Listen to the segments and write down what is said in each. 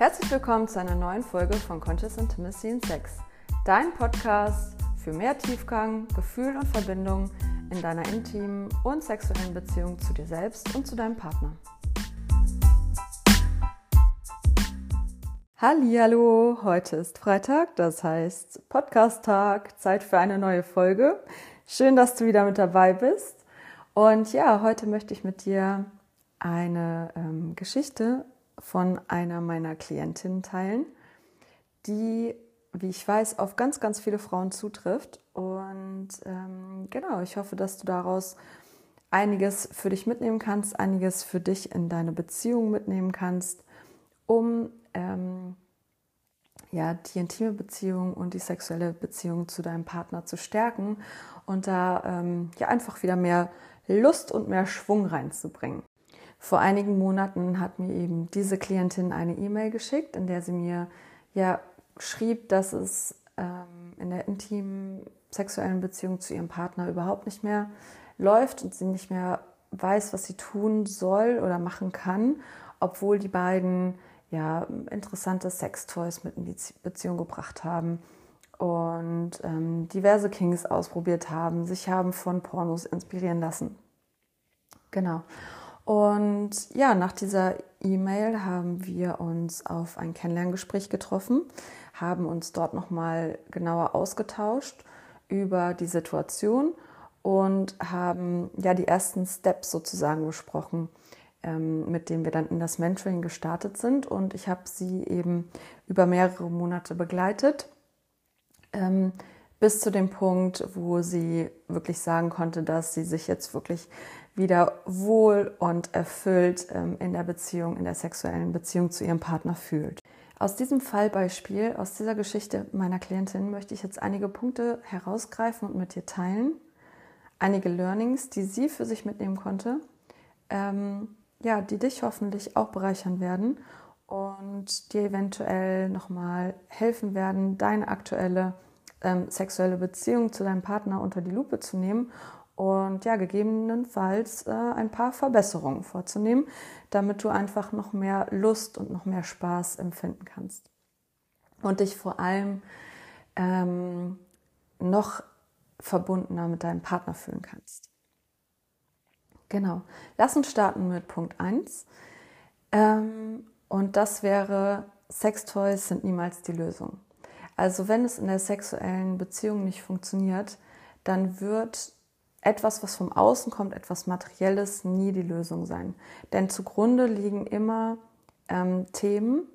Herzlich willkommen zu einer neuen Folge von Conscious Intimacy in Sex, dein Podcast für mehr Tiefgang, Gefühl und Verbindung in deiner intimen und sexuellen Beziehung zu dir selbst und zu deinem Partner. Hallo, heute ist Freitag, das heißt Podcast-Tag, Zeit für eine neue Folge. Schön, dass du wieder mit dabei bist. Und ja, heute möchte ich mit dir eine ähm, Geschichte von einer meiner Klientinnen teilen, die, wie ich weiß, auf ganz, ganz viele Frauen zutrifft. Und ähm, genau, ich hoffe, dass du daraus einiges für dich mitnehmen kannst, einiges für dich in deine Beziehung mitnehmen kannst, um ähm, ja, die intime Beziehung und die sexuelle Beziehung zu deinem Partner zu stärken und da ähm, ja einfach wieder mehr Lust und mehr Schwung reinzubringen. Vor einigen Monaten hat mir eben diese Klientin eine E-Mail geschickt, in der sie mir ja schrieb, dass es ähm, in der intimen sexuellen Beziehung zu ihrem Partner überhaupt nicht mehr läuft und sie nicht mehr weiß, was sie tun soll oder machen kann, obwohl die beiden ja interessante Sextoys mit in die Beziehung gebracht haben und ähm, diverse Kings ausprobiert haben, sich haben von Pornos inspirieren lassen. Genau. Und ja, nach dieser E-Mail haben wir uns auf ein Kennenlerngespräch getroffen, haben uns dort nochmal genauer ausgetauscht über die Situation und haben ja die ersten Steps sozusagen besprochen, ähm, mit denen wir dann in das Mentoring gestartet sind. Und ich habe sie eben über mehrere Monate begleitet, ähm, bis zu dem Punkt, wo sie wirklich sagen konnte, dass sie sich jetzt wirklich wieder wohl und erfüllt ähm, in der Beziehung, in der sexuellen Beziehung zu ihrem Partner fühlt. Aus diesem Fallbeispiel, aus dieser Geschichte meiner Klientin möchte ich jetzt einige Punkte herausgreifen und mit dir teilen. Einige Learnings, die sie für sich mitnehmen konnte, ähm, ja, die dich hoffentlich auch bereichern werden und dir eventuell nochmal helfen werden, deine aktuelle ähm, sexuelle Beziehung zu deinem Partner unter die Lupe zu nehmen und ja, gegebenenfalls äh, ein paar Verbesserungen vorzunehmen, damit du einfach noch mehr Lust und noch mehr Spaß empfinden kannst. Und dich vor allem ähm, noch verbundener mit deinem Partner fühlen kannst. Genau. Lass uns starten mit Punkt 1. Ähm, und das wäre, Sextoys sind niemals die Lösung. Also wenn es in der sexuellen Beziehung nicht funktioniert, dann wird etwas, was vom Außen kommt, etwas Materielles, nie die Lösung sein. Denn zugrunde liegen immer ähm, Themen,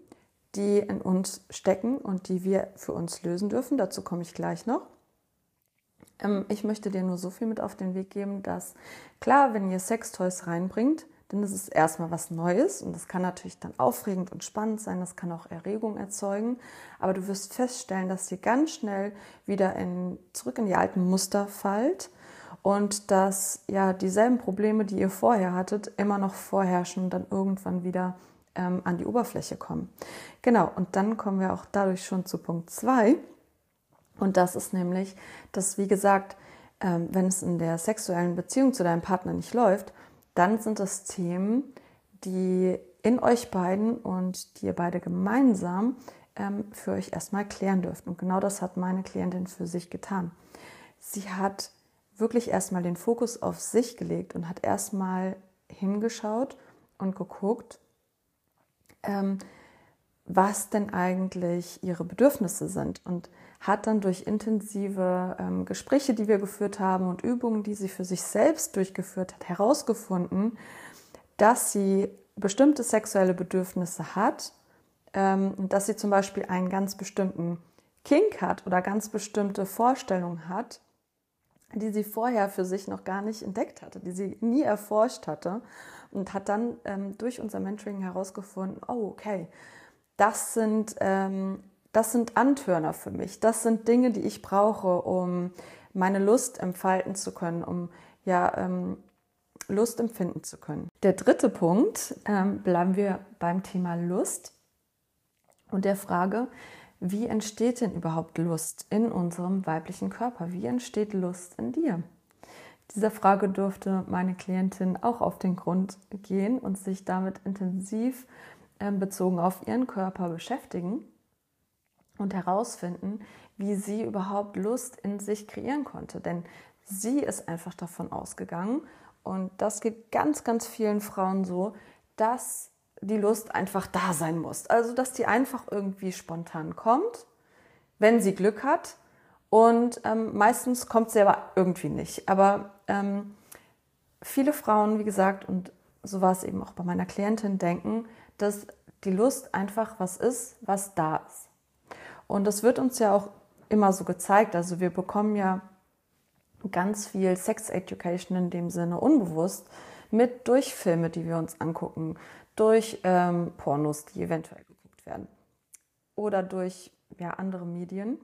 die in uns stecken und die wir für uns lösen dürfen. Dazu komme ich gleich noch. Ähm, ich möchte dir nur so viel mit auf den Weg geben, dass klar, wenn ihr Sextoys reinbringt, dann ist es erstmal was Neues und das kann natürlich dann aufregend und spannend sein, das kann auch Erregung erzeugen, aber du wirst feststellen, dass ihr ganz schnell wieder in, zurück in die alten Muster fallt und dass ja dieselben Probleme, die ihr vorher hattet, immer noch vorherrschen und dann irgendwann wieder ähm, an die Oberfläche kommen. Genau, und dann kommen wir auch dadurch schon zu Punkt 2. Und das ist nämlich, dass, wie gesagt, ähm, wenn es in der sexuellen Beziehung zu deinem Partner nicht läuft, dann sind das Themen, die in euch beiden und die ihr beide gemeinsam ähm, für euch erstmal klären dürft. Und genau das hat meine Klientin für sich getan. Sie hat wirklich erstmal den Fokus auf sich gelegt und hat erstmal hingeschaut und geguckt, ähm, was denn eigentlich ihre Bedürfnisse sind und hat dann durch intensive ähm, Gespräche, die wir geführt haben und Übungen, die sie für sich selbst durchgeführt hat, herausgefunden, dass sie bestimmte sexuelle Bedürfnisse hat, ähm, dass sie zum Beispiel einen ganz bestimmten Kink hat oder ganz bestimmte Vorstellungen hat, die sie vorher für sich noch gar nicht entdeckt hatte, die sie nie erforscht hatte und hat dann ähm, durch unser Mentoring herausgefunden, oh okay, das sind, ähm, das sind Antörner für mich, das sind Dinge, die ich brauche, um meine Lust entfalten zu können, um ja ähm, Lust empfinden zu können. Der dritte Punkt, ähm, bleiben wir beim Thema Lust und der Frage, wie entsteht denn überhaupt Lust in unserem weiblichen Körper? Wie entsteht Lust in dir? Dieser Frage durfte meine Klientin auch auf den Grund gehen und sich damit intensiv äh, bezogen auf ihren Körper beschäftigen und herausfinden, wie sie überhaupt Lust in sich kreieren konnte. Denn sie ist einfach davon ausgegangen, und das geht ganz, ganz vielen Frauen so, dass die Lust einfach da sein muss. Also, dass die einfach irgendwie spontan kommt, wenn sie Glück hat. Und ähm, meistens kommt sie aber irgendwie nicht. Aber ähm, viele Frauen, wie gesagt, und so war es eben auch bei meiner Klientin, denken, dass die Lust einfach was ist, was da ist. Und das wird uns ja auch immer so gezeigt. Also wir bekommen ja ganz viel Sex Education in dem Sinne unbewusst mit durch Filme, die wir uns angucken, durch ähm, Pornos, die eventuell geguckt werden oder durch ja, andere Medien,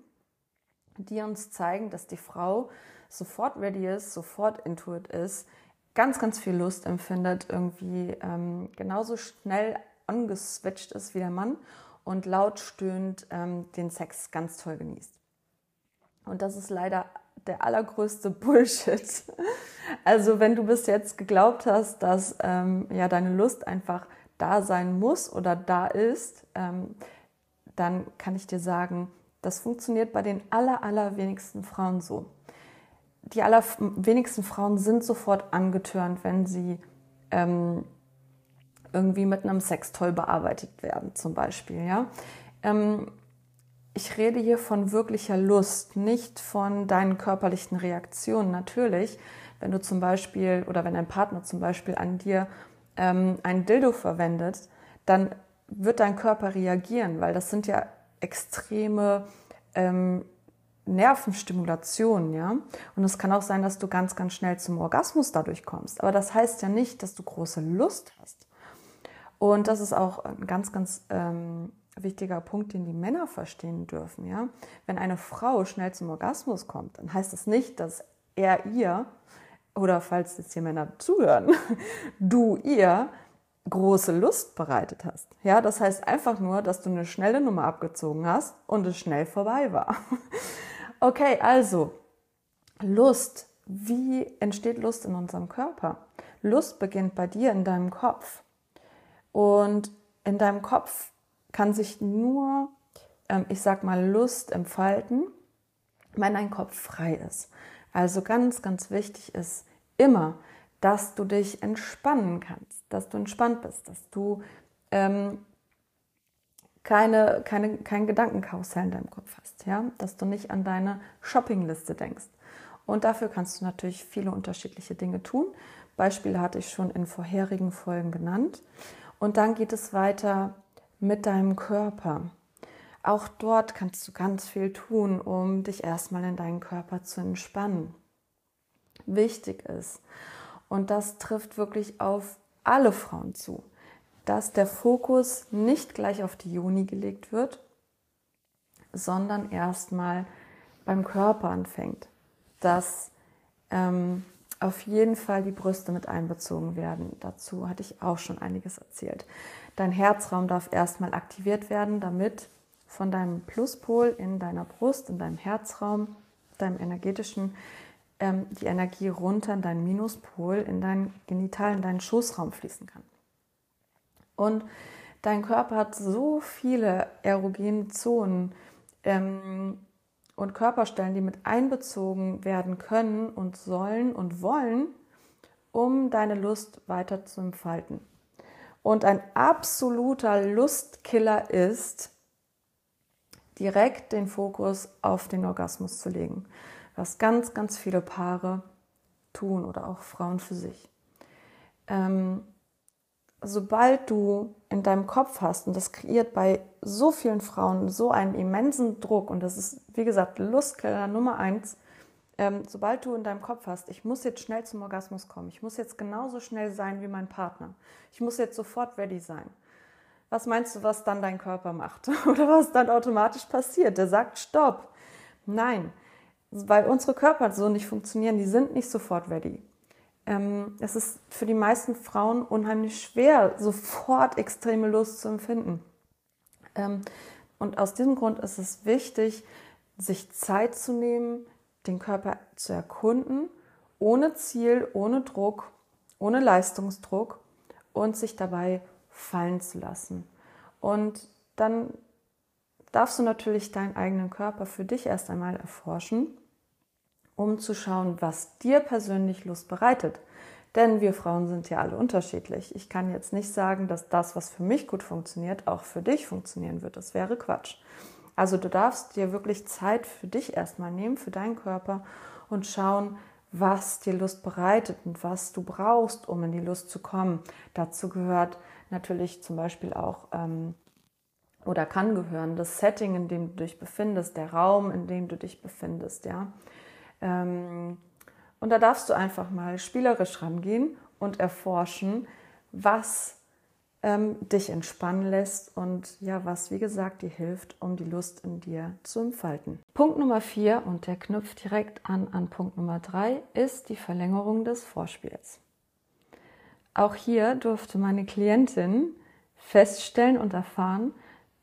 die uns zeigen, dass die Frau sofort ready ist, sofort intuit ist, ganz, ganz viel Lust empfindet, irgendwie ähm, genauso schnell angeswitcht ist wie der Mann und laut stöhnt ähm, den Sex ganz toll genießt. Und das ist leider der allergrößte Bullshit. Also wenn du bis jetzt geglaubt hast, dass ähm, ja deine Lust einfach da sein muss oder da ist, ähm, dann kann ich dir sagen, das funktioniert bei den aller, allerwenigsten Frauen so. Die allerwenigsten Frauen sind sofort angetörnt, wenn sie ähm, irgendwie mit einem Sextoy bearbeitet werden, zum Beispiel. Ja? Ähm, ich rede hier von wirklicher Lust, nicht von deinen körperlichen Reaktionen. Natürlich, wenn du zum Beispiel oder wenn dein Partner zum Beispiel an dir ähm, ein Dildo verwendet, dann wird dein Körper reagieren, weil das sind ja extreme ähm, Nervenstimulationen, ja. Und es kann auch sein, dass du ganz, ganz schnell zum Orgasmus dadurch kommst. Aber das heißt ja nicht, dass du große Lust hast. Und das ist auch ein ganz, ganz ähm, wichtiger Punkt, den die Männer verstehen dürfen. Ja? Wenn eine Frau schnell zum Orgasmus kommt, dann heißt das nicht, dass er ihr oder falls jetzt hier Männer zuhören, du ihr große Lust bereitet hast. Ja, das heißt einfach nur, dass du eine schnelle Nummer abgezogen hast und es schnell vorbei war. Okay, also Lust. Wie entsteht Lust in unserem Körper? Lust beginnt bei dir in deinem Kopf. Und in deinem Kopf kann sich nur, ähm, ich sag mal, Lust entfalten, wenn dein Kopf frei ist. Also ganz, ganz wichtig ist immer, dass du dich entspannen kannst, dass du entspannt bist, dass du ähm, keine, keine, kein Gedankenkarussell in deinem Kopf hast, ja? dass du nicht an deine Shoppingliste denkst. Und dafür kannst du natürlich viele unterschiedliche Dinge tun. Beispiele hatte ich schon in vorherigen Folgen genannt. Und dann geht es weiter mit deinem Körper. Auch dort kannst du ganz viel tun, um dich erstmal in deinen Körper zu entspannen. Wichtig ist, und das trifft wirklich auf alle Frauen zu, dass der Fokus nicht gleich auf die Juni gelegt wird, sondern erstmal beim Körper anfängt. Dass ähm, auf jeden Fall die Brüste mit einbezogen werden. Dazu hatte ich auch schon einiges erzählt. Dein Herzraum darf erstmal aktiviert werden, damit von deinem Pluspol in deiner Brust, in deinem Herzraum, deinem energetischen, ähm, die Energie runter in deinen Minuspol, in deinen Genital, in deinen Schoßraum fließen kann. Und dein Körper hat so viele erogene Zonen ähm, und Körperstellen, die mit einbezogen werden können und sollen und wollen, um deine Lust weiter zu entfalten. Und ein absoluter Lustkiller ist, direkt den Fokus auf den Orgasmus zu legen, was ganz, ganz viele Paare tun oder auch Frauen für sich. Ähm, sobald du in deinem Kopf hast, und das kreiert bei so vielen Frauen so einen immensen Druck, und das ist, wie gesagt, Lustkiller Nummer eins, ähm, sobald du in deinem Kopf hast, ich muss jetzt schnell zum Orgasmus kommen, ich muss jetzt genauso schnell sein wie mein Partner, ich muss jetzt sofort ready sein. Was meinst du, was dann dein Körper macht? Oder was dann automatisch passiert? Der sagt Stopp. Nein, weil unsere Körper so nicht funktionieren, die sind nicht sofort ready. Ähm, es ist für die meisten Frauen unheimlich schwer, sofort extreme Lust zu empfinden. Ähm, und aus diesem Grund ist es wichtig, sich Zeit zu nehmen, den Körper zu erkunden, ohne Ziel, ohne Druck, ohne Leistungsdruck und sich dabei fallen zu lassen. Und dann darfst du natürlich deinen eigenen Körper für dich erst einmal erforschen, um zu schauen, was dir persönlich Lust bereitet. Denn wir Frauen sind ja alle unterschiedlich. Ich kann jetzt nicht sagen, dass das, was für mich gut funktioniert, auch für dich funktionieren wird. Das wäre Quatsch. Also du darfst dir wirklich Zeit für dich erstmal nehmen, für deinen Körper und schauen, was dir Lust bereitet und was du brauchst, um in die Lust zu kommen. Dazu gehört natürlich zum Beispiel auch ähm, oder kann gehören das Setting, in dem du dich befindest, der Raum, in dem du dich befindest, ja. Ähm, und da darfst du einfach mal spielerisch rangehen und erforschen, was ähm, dich entspannen lässt und ja, was wie gesagt dir hilft, um die Lust in dir zu entfalten. Punkt Nummer vier, und der knüpft direkt an an Punkt Nummer drei, ist die Verlängerung des Vorspiels. Auch hier durfte meine Klientin feststellen und erfahren,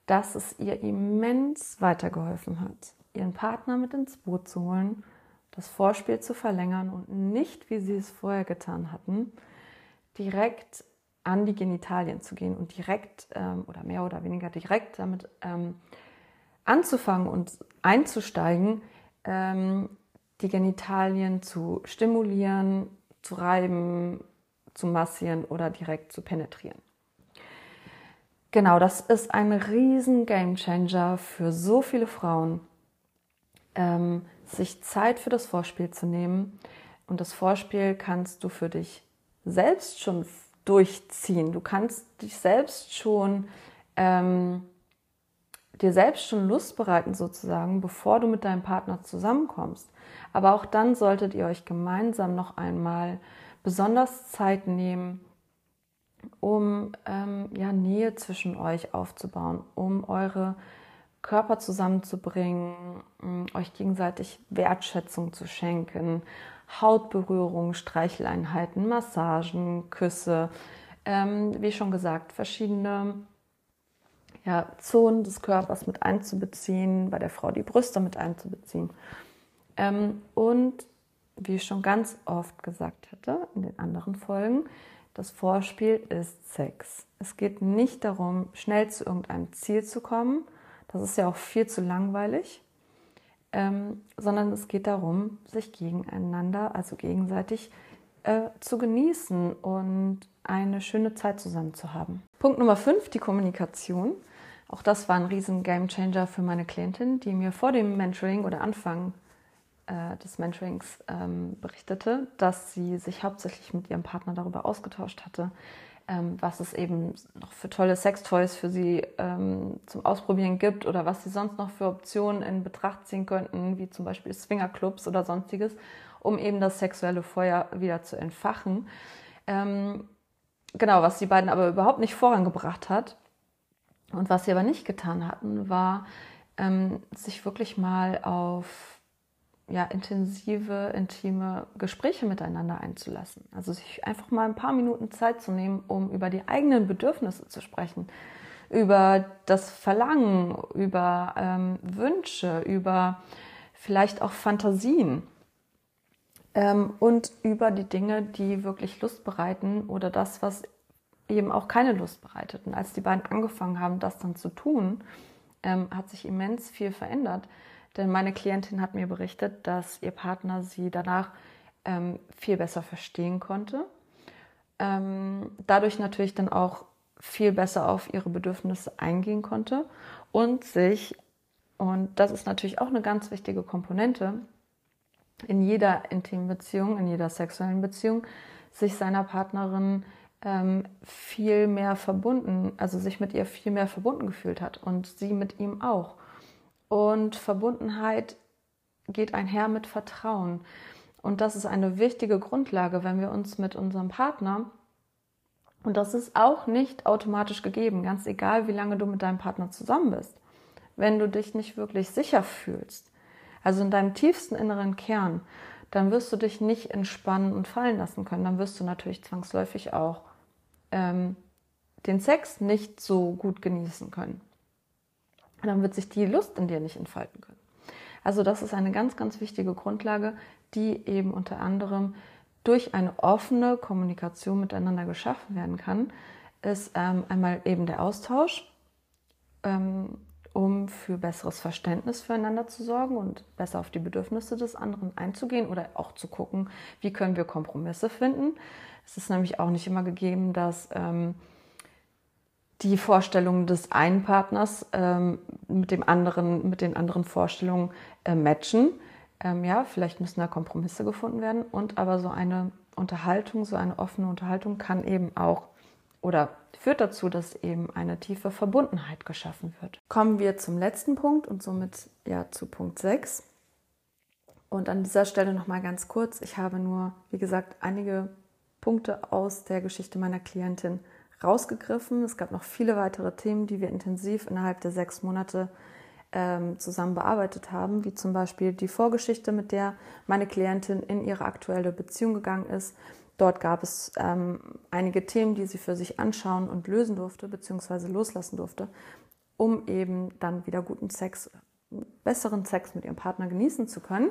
dass es ihr immens weitergeholfen hat, ihren Partner mit ins Boot zu holen, das Vorspiel zu verlängern und nicht, wie sie es vorher getan hatten, direkt an die Genitalien zu gehen und direkt ähm, oder mehr oder weniger direkt damit ähm, anzufangen und einzusteigen, ähm, die Genitalien zu stimulieren, zu reiben, zu massieren oder direkt zu penetrieren. Genau, das ist ein riesen Gamechanger für so viele Frauen, ähm, sich Zeit für das Vorspiel zu nehmen. Und das Vorspiel kannst du für dich selbst schon durchziehen. Du kannst dich selbst schon, ähm, dir selbst schon Lust bereiten sozusagen, bevor du mit deinem Partner zusammenkommst. Aber auch dann solltet ihr euch gemeinsam noch einmal besonders Zeit nehmen, um ähm, ja, Nähe zwischen euch aufzubauen, um eure Körper zusammenzubringen, euch gegenseitig Wertschätzung zu schenken, Hautberührung, Streicheleinheiten, Massagen, Küsse, ähm, wie schon gesagt, verschiedene ja, Zonen des Körpers mit einzubeziehen, bei der Frau die Brüste mit einzubeziehen. Ähm, und wie ich schon ganz oft gesagt hatte in den anderen Folgen, das Vorspiel ist Sex. Es geht nicht darum, schnell zu irgendeinem Ziel zu kommen. Das ist ja auch viel zu langweilig ähm, sondern es geht darum, sich gegeneinander, also gegenseitig äh, zu genießen und eine schöne Zeit zusammen zu haben. Punkt Nummer 5, die Kommunikation. Auch das war ein riesen Gamechanger für meine Klientin, die mir vor dem Mentoring oder Anfang äh, des Mentorings ähm, berichtete, dass sie sich hauptsächlich mit ihrem Partner darüber ausgetauscht hatte, ähm, was es eben noch für tolle Sextoys für sie ähm, zum Ausprobieren gibt oder was sie sonst noch für Optionen in Betracht ziehen könnten, wie zum Beispiel Swingerclubs oder sonstiges, um eben das sexuelle Feuer wieder zu entfachen. Ähm, genau, was die beiden aber überhaupt nicht vorangebracht hat und was sie aber nicht getan hatten, war, ähm, sich wirklich mal auf ja, intensive, intime Gespräche miteinander einzulassen. Also sich einfach mal ein paar Minuten Zeit zu nehmen, um über die eigenen Bedürfnisse zu sprechen, über das Verlangen, über ähm, Wünsche, über vielleicht auch Fantasien ähm, und über die Dinge, die wirklich Lust bereiten oder das, was eben auch keine Lust bereitet. Und als die beiden angefangen haben, das dann zu tun, ähm, hat sich immens viel verändert denn meine Klientin hat mir berichtet, dass ihr Partner sie danach ähm, viel besser verstehen konnte. Ähm, dadurch natürlich dann auch viel besser auf ihre Bedürfnisse eingehen konnte und sich, und das ist natürlich auch eine ganz wichtige Komponente, in jeder intimen Beziehung, in jeder sexuellen Beziehung, sich seiner Partnerin ähm, viel mehr verbunden, also sich mit ihr viel mehr verbunden gefühlt hat und sie mit ihm auch. Und Verbundenheit geht einher mit Vertrauen. Und das ist eine wichtige Grundlage, wenn wir uns mit unserem Partner, und das ist auch nicht automatisch gegeben, ganz egal, wie lange du mit deinem Partner zusammen bist, wenn du dich nicht wirklich sicher fühlst, also in deinem tiefsten inneren Kern, dann wirst du dich nicht entspannen und fallen lassen können. Dann wirst du natürlich zwangsläufig auch ähm, den Sex nicht so gut genießen können dann wird sich die Lust in dir nicht entfalten können. Also das ist eine ganz, ganz wichtige Grundlage, die eben unter anderem durch eine offene Kommunikation miteinander geschaffen werden kann, ist ähm, einmal eben der Austausch ähm, um für besseres Verständnis füreinander zu sorgen und besser auf die Bedürfnisse des anderen einzugehen oder auch zu gucken, wie können wir Kompromisse finden. Es ist nämlich auch nicht immer gegeben, dass ähm, die Vorstellungen des einen Partners ähm, mit dem anderen, mit den anderen Vorstellungen äh, matchen. Ähm, ja, vielleicht müssen da Kompromisse gefunden werden und aber so eine Unterhaltung, so eine offene Unterhaltung kann eben auch oder führt dazu, dass eben eine tiefe Verbundenheit geschaffen wird. Kommen wir zum letzten Punkt und somit ja zu Punkt 6. Und an dieser Stelle nochmal ganz kurz, ich habe nur, wie gesagt, einige Punkte aus der Geschichte meiner Klientin rausgegriffen. Es gab noch viele weitere Themen, die wir intensiv innerhalb der sechs Monate ähm, zusammen bearbeitet haben, wie zum Beispiel die Vorgeschichte, mit der meine Klientin in ihre aktuelle Beziehung gegangen ist. Dort gab es ähm, einige Themen, die sie für sich anschauen und lösen durfte, beziehungsweise loslassen durfte, um eben dann wieder guten Sex, besseren Sex mit ihrem Partner genießen zu können.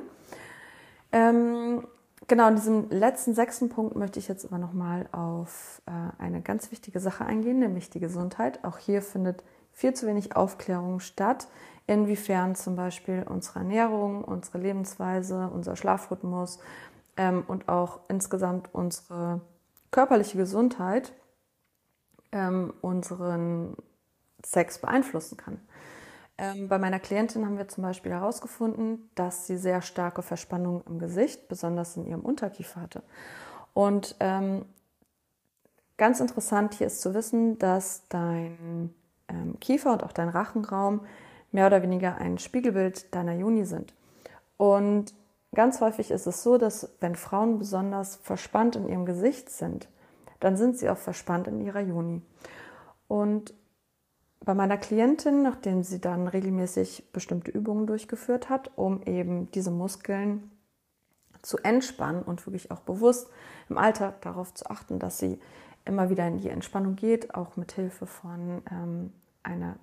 Ähm, genau, in diesem letzten sechsten Punkt möchte ich jetzt aber nochmal auf äh, eine ganz wichtige Sache eingehen, nämlich die Gesundheit. Auch hier findet viel zu wenig Aufklärung statt, inwiefern zum Beispiel unsere Ernährung, unsere Lebensweise, unser Schlafrhythmus ähm, und auch insgesamt unsere körperliche Gesundheit ähm, unseren Sex beeinflussen kann. Ähm, bei meiner Klientin haben wir zum Beispiel herausgefunden, dass sie sehr starke Verspannungen im Gesicht, besonders in ihrem Unterkiefer hatte. Und ähm, ganz interessant hier ist zu wissen, dass dein ähm, Kiefer und auch dein Rachenraum mehr oder weniger ein Spiegelbild deiner Juni sind. Und ganz häufig ist es so, dass wenn Frauen besonders verspannt in ihrem Gesicht sind, dann sind sie auch verspannt in ihrer Juni. Und bei meiner Klientin, nachdem sie dann regelmäßig bestimmte Übungen durchgeführt hat, um eben diese Muskeln zu entspannen und wirklich auch bewusst im Alltag darauf zu achten, dass sie immer wieder in die Entspannung geht, auch mit Hilfe von ähm, einer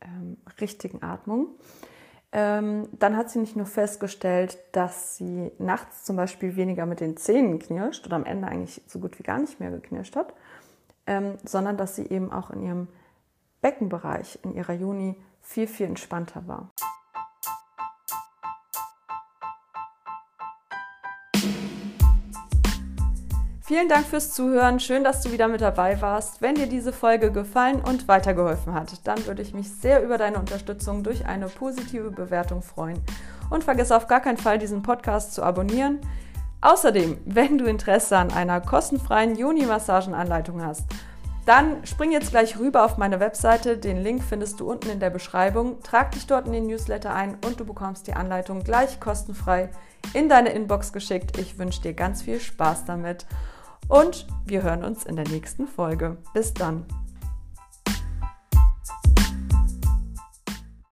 ähm, richtigen Atmung. Ähm, dann hat sie nicht nur festgestellt, dass sie nachts zum Beispiel weniger mit den Zähnen knirscht oder am Ende eigentlich so gut wie gar nicht mehr geknirscht hat, ähm, sondern dass sie eben auch in ihrem Beckenbereich in ihrer Juni viel, viel entspannter war. Vielen Dank fürs Zuhören. Schön, dass du wieder mit dabei warst. Wenn dir diese Folge gefallen und weitergeholfen hat, dann würde ich mich sehr über deine Unterstützung durch eine positive Bewertung freuen. Und vergiss auf gar keinen Fall, diesen Podcast zu abonnieren. Außerdem, wenn du Interesse an einer kostenfreien Juni-Massagenanleitung hast, dann spring jetzt gleich rüber auf meine Webseite. Den Link findest du unten in der Beschreibung. Trag dich dort in den Newsletter ein und du bekommst die Anleitung gleich kostenfrei in deine Inbox geschickt. Ich wünsche dir ganz viel Spaß damit und wir hören uns in der nächsten Folge. Bis dann.